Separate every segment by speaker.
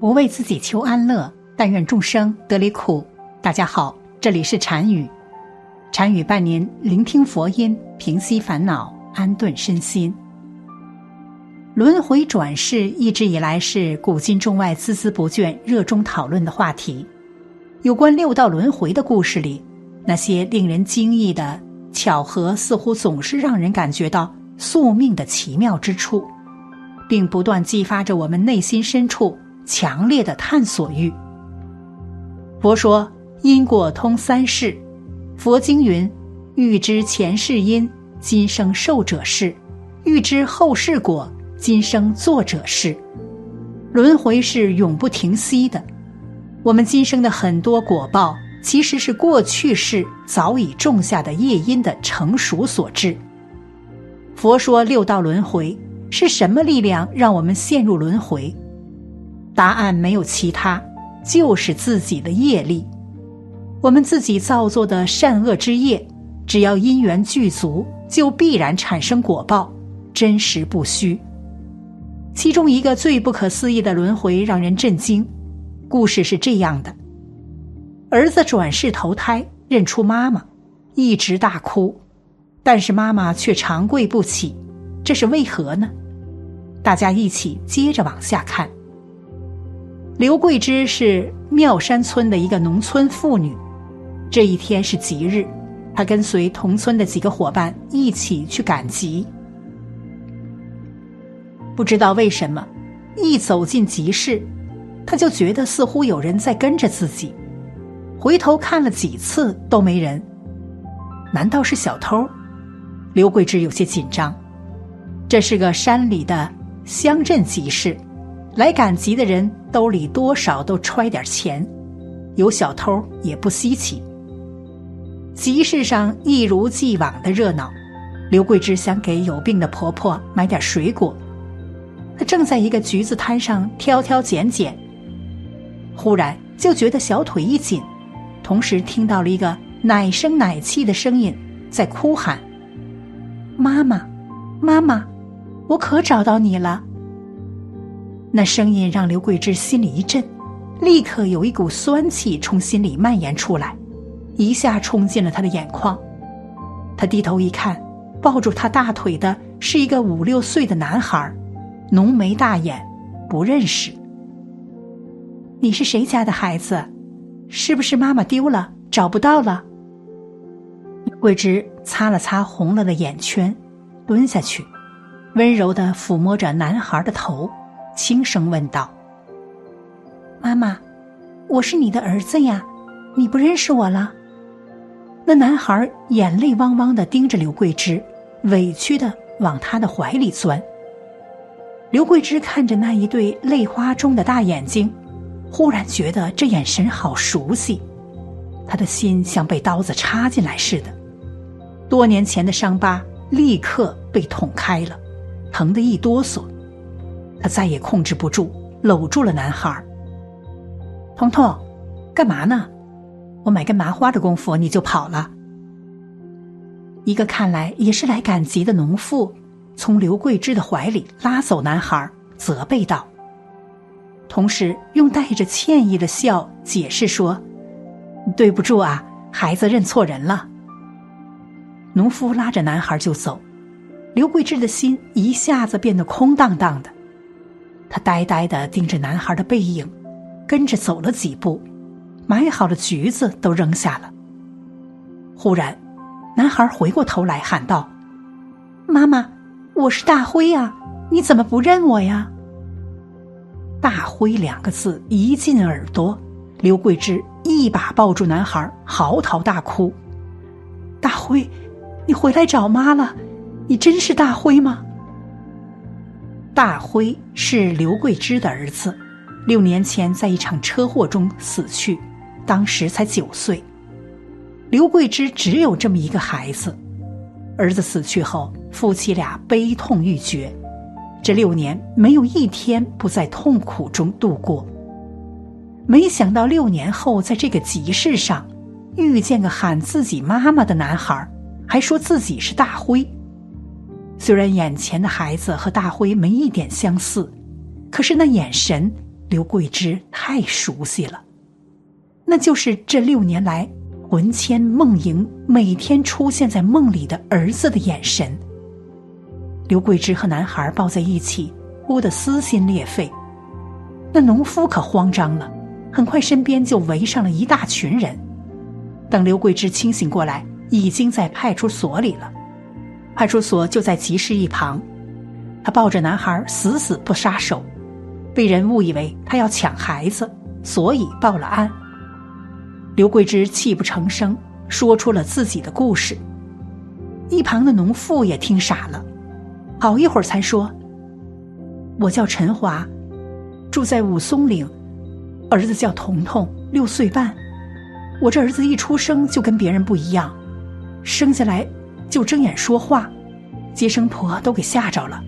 Speaker 1: 不为自己求安乐，但愿众生得离苦。大家好，这里是禅语，禅语伴您聆听佛音，平息烦恼，安顿身心。轮回转世一直以来是古今中外孜孜不倦、热衷讨论的话题。有关六道轮回的故事里，那些令人惊异的巧合，似乎总是让人感觉到宿命的奇妙之处，并不断激发着我们内心深处。强烈的探索欲。佛说因果通三世，佛经云：欲知前世因，今生受者是；欲知后世果，今生作者是。轮回是永不停息的。我们今生的很多果报，其实是过去世早已种下的业因的成熟所致。佛说六道轮回是什么力量让我们陷入轮回？答案没有其他，就是自己的业力。我们自己造作的善恶之业，只要因缘具足，就必然产生果报，真实不虚。其中一个最不可思议的轮回让人震惊。故事是这样的：儿子转世投胎，认出妈妈，一直大哭，但是妈妈却长跪不起，这是为何呢？大家一起接着往下看。刘桂芝是庙山村的一个农村妇女。这一天是吉日，她跟随同村的几个伙伴一起去赶集。不知道为什么，一走进集市，她就觉得似乎有人在跟着自己。回头看了几次都没人，难道是小偷？刘桂芝有些紧张。这是个山里的乡镇集市。来赶集的人兜里多少都揣点钱，有小偷也不稀奇。集市上一如既往的热闹，刘桂芝想给有病的婆婆买点水果，她正在一个橘子摊上挑挑拣拣，忽然就觉得小腿一紧，同时听到了一个奶声奶气的声音在哭喊：“妈妈，妈妈，我可找到你了。”那声音让刘桂芝心里一震，立刻有一股酸气从心里蔓延出来，一下冲进了她的眼眶。她低头一看，抱住她大腿的是一个五六岁的男孩，浓眉大眼，不认识。你是谁家的孩子？是不是妈妈丢了，找不到了？桂芝擦了擦红了的眼圈，蹲下去，温柔的抚摸着男孩的头。轻声问道：“妈妈，我是你的儿子呀，你不认识我了？”那男孩眼泪汪汪的盯着刘桂芝，委屈的往他的怀里钻。刘桂芝看着那一对泪花中的大眼睛，忽然觉得这眼神好熟悉，他的心像被刀子插进来似的，多年前的伤疤立刻被捅开了，疼得一哆嗦。他再也控制不住，搂住了男孩。彤彤，干嘛呢？我买根麻花的功夫你就跑了。一个看来也是来赶集的农妇，从刘桂芝的怀里拉走男孩，责备道，同时用带着歉意的笑解释说：“对不住啊，孩子认错人了。”农夫拉着男孩就走，刘桂芝的心一下子变得空荡荡的。他呆呆的盯着男孩的背影，跟着走了几步，买好的橘子都扔下了。忽然，男孩回过头来喊道：“妈妈，我是大辉呀，你怎么不认我呀？”“大辉”两个字一进耳朵，刘桂芝一把抱住男孩，嚎啕大哭：“大辉，你回来找妈了？你真是大辉吗？”大辉是刘桂芝的儿子，六年前在一场车祸中死去，当时才九岁。刘桂芝只有这么一个孩子，儿子死去后，夫妻俩悲痛欲绝，这六年没有一天不在痛苦中度过。没想到六年后，在这个集市上，遇见个喊自己妈妈的男孩，还说自己是大辉。虽然眼前的孩子和大辉没一点相似，可是那眼神刘桂芝太熟悉了，那就是这六年来魂牵梦萦、每天出现在梦里的儿子的眼神。刘桂芝和男孩抱在一起，哭得撕心裂肺。那农夫可慌张了，很快身边就围上了一大群人。等刘桂芝清醒过来，已经在派出所里了。派出所就在集市一旁，他抱着男孩，死死不撒手。被人误以为他要抢孩子，所以报了案。刘桂芝泣不成声，说出了自己的故事。一旁的农妇也听傻了，好一会儿才说：“我叫陈华，住在武松岭，儿子叫彤彤，六岁半。我这儿子一出生就跟别人不一样，生下来就睁眼说话，接生婆都给吓着了。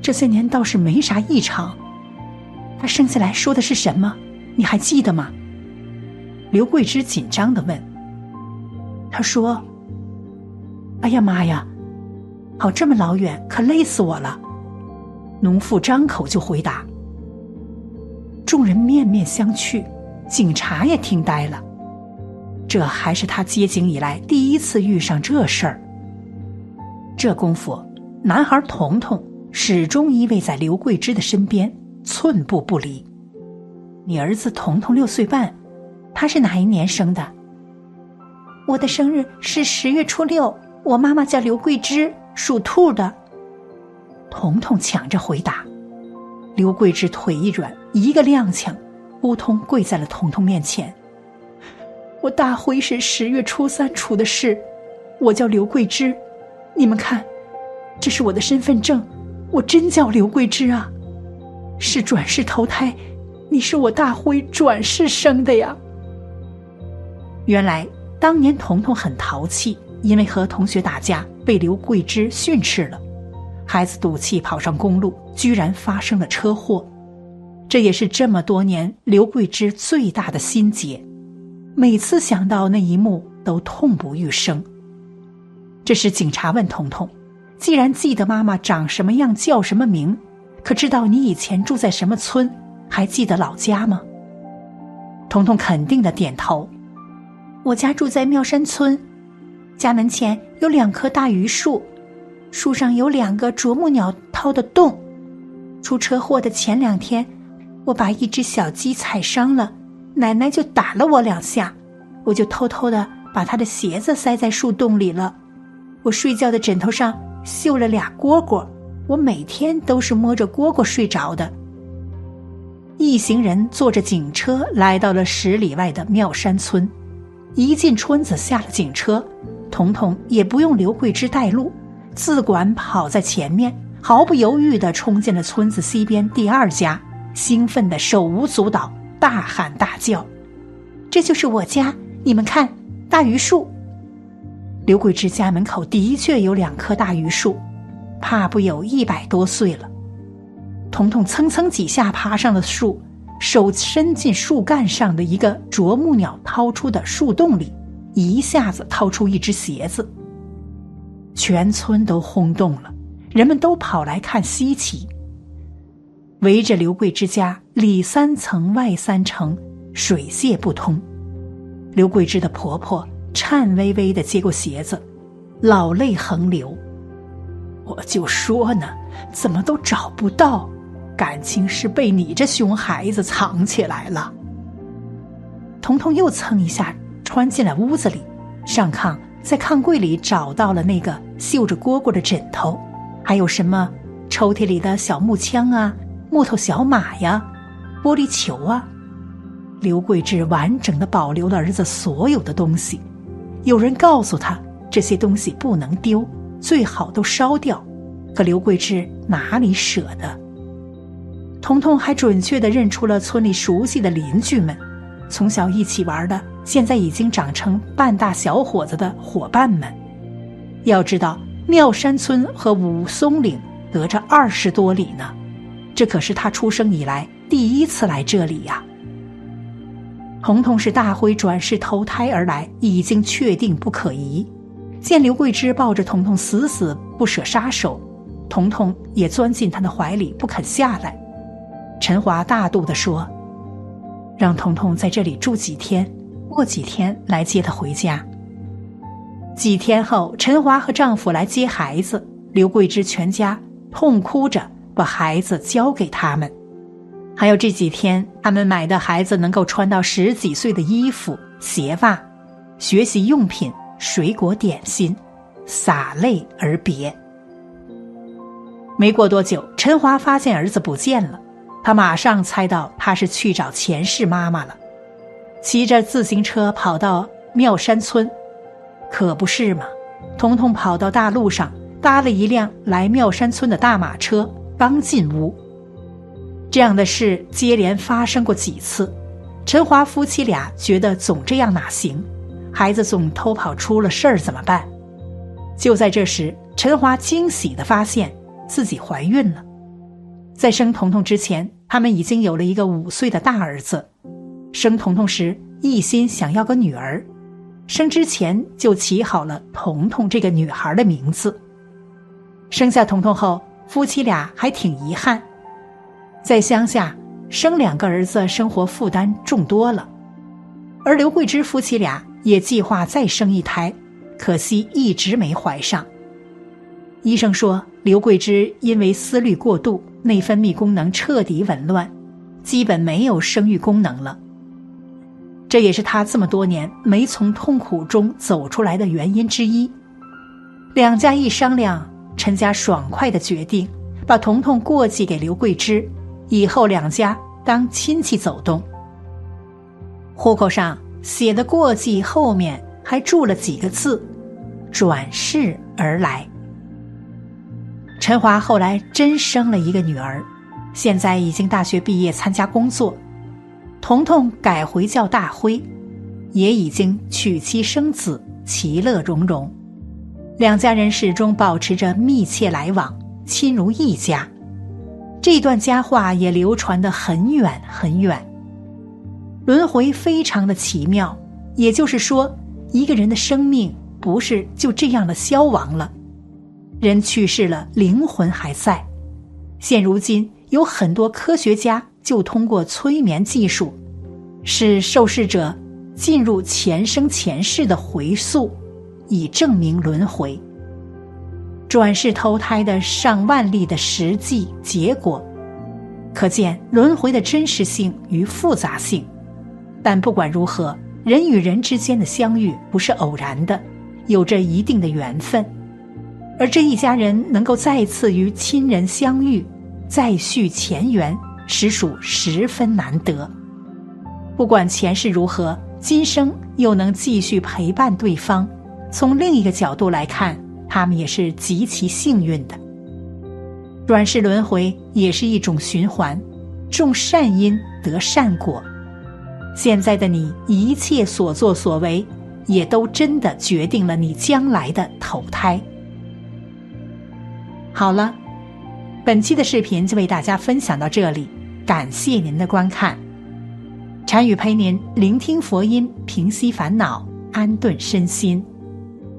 Speaker 1: 这些年倒是没啥异常。”他生下来说的是什么？你还记得吗？刘桂芝紧张的问。他说：“哎呀妈呀，跑这么老远，可累死我了。”农妇张口就回答。众人面面相觑，警察也听呆了。这还是他接警以来第一次遇上这事儿。这功夫，男孩彤彤始终依偎在刘桂芝的身边。寸步不离。你儿子彤彤六岁半，他是哪一年生的？我的生日是十月初六，我妈妈叫刘桂芝，属兔的。彤彤抢着回答。刘桂芝腿一软，一个踉跄，扑通跪在了彤彤面前。我大婚是十月初三出的事，我叫刘桂芝，你们看，这是我的身份证，我真叫刘桂枝啊。是转世投胎，你是我大辉转世生的呀。原来当年彤彤很淘气，因为和同学打架被刘桂枝训斥了，孩子赌气跑上公路，居然发生了车祸。这也是这么多年刘桂枝最大的心结，每次想到那一幕都痛不欲生。这时警察问彤彤：“既然记得妈妈长什么样，叫什么名？”可知道你以前住在什么村？还记得老家吗？彤彤肯定的点头。我家住在妙山村，家门前有两棵大榆树，树上有两个啄木鸟掏的洞。出车祸的前两天，我把一只小鸡踩伤了，奶奶就打了我两下，我就偷偷的把她的鞋子塞在树洞里了。我睡觉的枕头上绣了俩蝈蝈。我每天都是摸着蝈蝈睡着的。一行人坐着警车来到了十里外的妙山村，一进村子下了警车，彤彤也不用刘桂枝带路，自管跑在前面，毫不犹豫的冲进了村子西边第二家，兴奋的手舞足蹈，大喊大叫：“这就是我家！你们看，大榆树！刘桂枝家门口的确有两棵大榆树。”怕不有一百多岁了，彤彤蹭蹭几下爬上了树，手伸进树干上的一个啄木鸟掏出的树洞里，一下子掏出一只鞋子。全村都轰动了，人们都跑来看稀奇。围着刘桂枝家里三层外三层，水泄不通。刘桂枝的婆婆颤巍巍的接过鞋子，老泪横流。我就说呢，怎么都找不到，感情是被你这熊孩子藏起来了。彤彤又蹭一下穿进了屋子里，上炕，在炕柜里找到了那个绣着蝈蝈的枕头，还有什么抽屉里的小木枪啊、木头小马呀、玻璃球啊。刘桂枝完整的保留了儿子所有的东西，有人告诉他这些东西不能丢。最好都烧掉，可刘桂枝哪里舍得？彤彤还准确的认出了村里熟悉的邻居们，从小一起玩的，现在已经长成半大小伙子的伙伴们。要知道，妙山村和武松岭隔着二十多里呢，这可是他出生以来第一次来这里呀。彤彤是大辉转世投胎而来，已经确定不可疑。见刘桂芝抱着彤彤死死不舍撒手，彤彤也钻进他的怀里不肯下来。陈华大度地说：“让彤彤在这里住几天，过几天来接她回家。”几天后，陈华和丈夫来接孩子，刘桂芝全家痛哭着把孩子交给他们。还有这几天，他们买的孩子能够穿到十几岁的衣服、鞋袜、学习用品、水果点心，洒泪而别。没过多久，陈华发现儿子不见了，他马上猜到他是去找前世妈妈了，骑着自行车跑到妙山村，可不是嘛？彤彤跑到大路上，搭了一辆来妙山村的大马车，刚进屋。这样的事接连发生过几次，陈华夫妻俩觉得总这样哪行？孩子总偷跑出了事儿怎么办？就在这时，陈华惊喜地发现自己怀孕了。在生彤彤之前，他们已经有了一个五岁的大儿子。生彤彤时，一心想要个女儿，生之前就起好了“彤彤”这个女孩的名字。生下彤彤后，夫妻俩还挺遗憾。在乡下生两个儿子，生活负担重多了。而刘桂芝夫妻俩也计划再生一胎，可惜一直没怀上。医生说，刘桂芝因为思虑过度，内分泌功能彻底紊乱，基本没有生育功能了。这也是她这么多年没从痛苦中走出来的原因之一。两家一商量，陈家爽快的决定把彤彤过继给刘桂芝。以后两家当亲戚走动。户口上写的过继后面还注了几个字：“转世而来。”陈华后来真生了一个女儿，现在已经大学毕业参加工作。彤彤改回叫大辉，也已经娶妻生子，其乐融融。两家人始终保持着密切来往，亲如一家。这段佳话也流传得很远很远。轮回非常的奇妙，也就是说，一个人的生命不是就这样的消亡了，人去世了，灵魂还在。现如今有很多科学家就通过催眠技术，使受试者进入前生前世的回溯，以证明轮回。转世投胎的上万例的实际结果，可见轮回的真实性与复杂性。但不管如何，人与人之间的相遇不是偶然的，有着一定的缘分。而这一家人能够再次与亲人相遇，再续前缘，实属十分难得。不管前世如何，今生又能继续陪伴对方，从另一个角度来看。他们也是极其幸运的。转世轮回也是一种循环，种善因得善果。现在的你一切所作所为，也都真的决定了你将来的投胎。好了，本期的视频就为大家分享到这里，感谢您的观看。禅语陪您聆听佛音，平息烦恼，安顿身心。